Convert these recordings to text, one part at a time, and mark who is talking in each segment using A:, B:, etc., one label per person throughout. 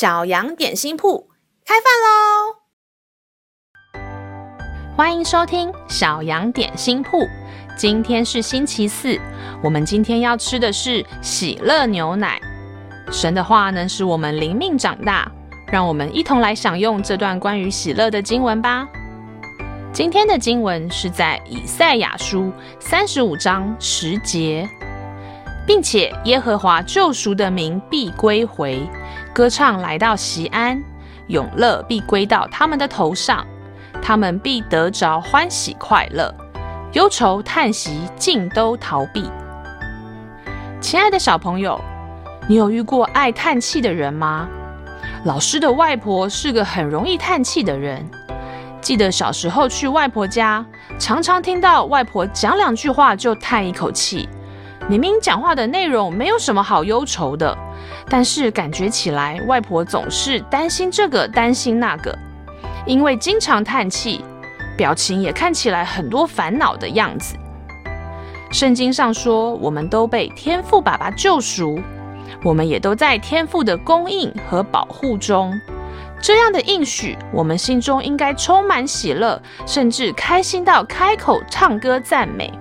A: 小羊点心铺开饭喽！欢迎收听小羊点心铺。今天是星期四，我们今天要吃的是喜乐牛奶。神的话能使我们灵命长大，让我们一同来享用这段关于喜乐的经文吧。今天的经文是在以赛亚书三十五章十节，并且耶和华救赎的名必归回。歌唱来到西安，永乐必归到他们的头上，他们必得着欢喜快乐，忧愁叹息尽都逃避。亲爱的小朋友，你有遇过爱叹气的人吗？老师的外婆是个很容易叹气的人。记得小时候去外婆家，常常听到外婆讲两句话就叹一口气。明明讲话的内容没有什么好忧愁的，但是感觉起来外婆总是担心这个担心那个，因为经常叹气，表情也看起来很多烦恼的样子。圣经上说，我们都被天父爸爸救赎，我们也都在天父的供应和保护中。这样的应许，我们心中应该充满喜乐，甚至开心到开口唱歌赞美。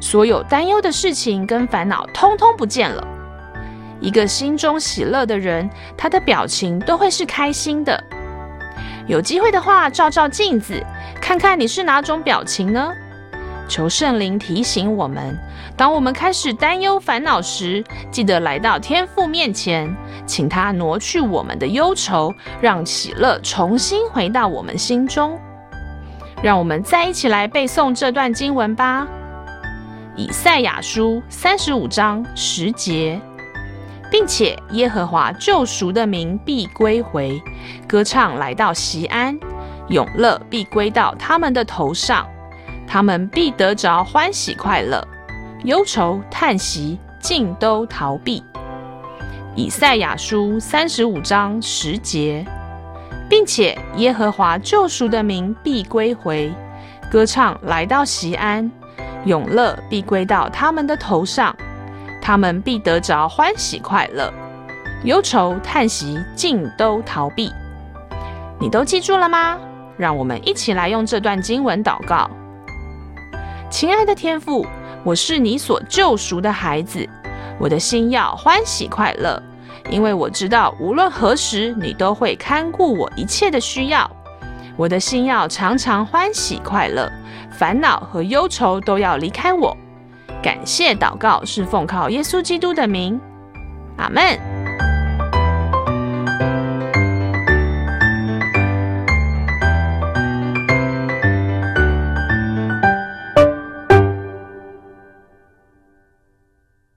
A: 所有担忧的事情跟烦恼通通不见了。一个心中喜乐的人，他的表情都会是开心的。有机会的话，照照镜子，看看你是哪种表情呢？求圣灵提醒我们，当我们开始担忧烦恼时，记得来到天父面前，请他挪去我们的忧愁，让喜乐重新回到我们心中。让我们再一起来背诵这段经文吧。以赛亚书三十五章十节，并且耶和华救赎的民必归回，歌唱来到锡安，永乐必归到他们的头上，他们必得着欢喜快乐，忧愁叹息尽都逃避。以赛亚书三十五章十节，并且耶和华救赎的民必归回，歌唱来到锡安。永乐必归到他们的头上，他们必得着欢喜快乐，忧愁叹息尽都逃避。你都记住了吗？让我们一起来用这段经文祷告。亲爱的天父，我是你所救赎的孩子，我的心要欢喜快乐，因为我知道无论何时你都会看顾我一切的需要。我的心要常常欢喜快乐。烦恼和忧愁都要离开我。感谢祷告是奉靠耶稣基督的名，阿门。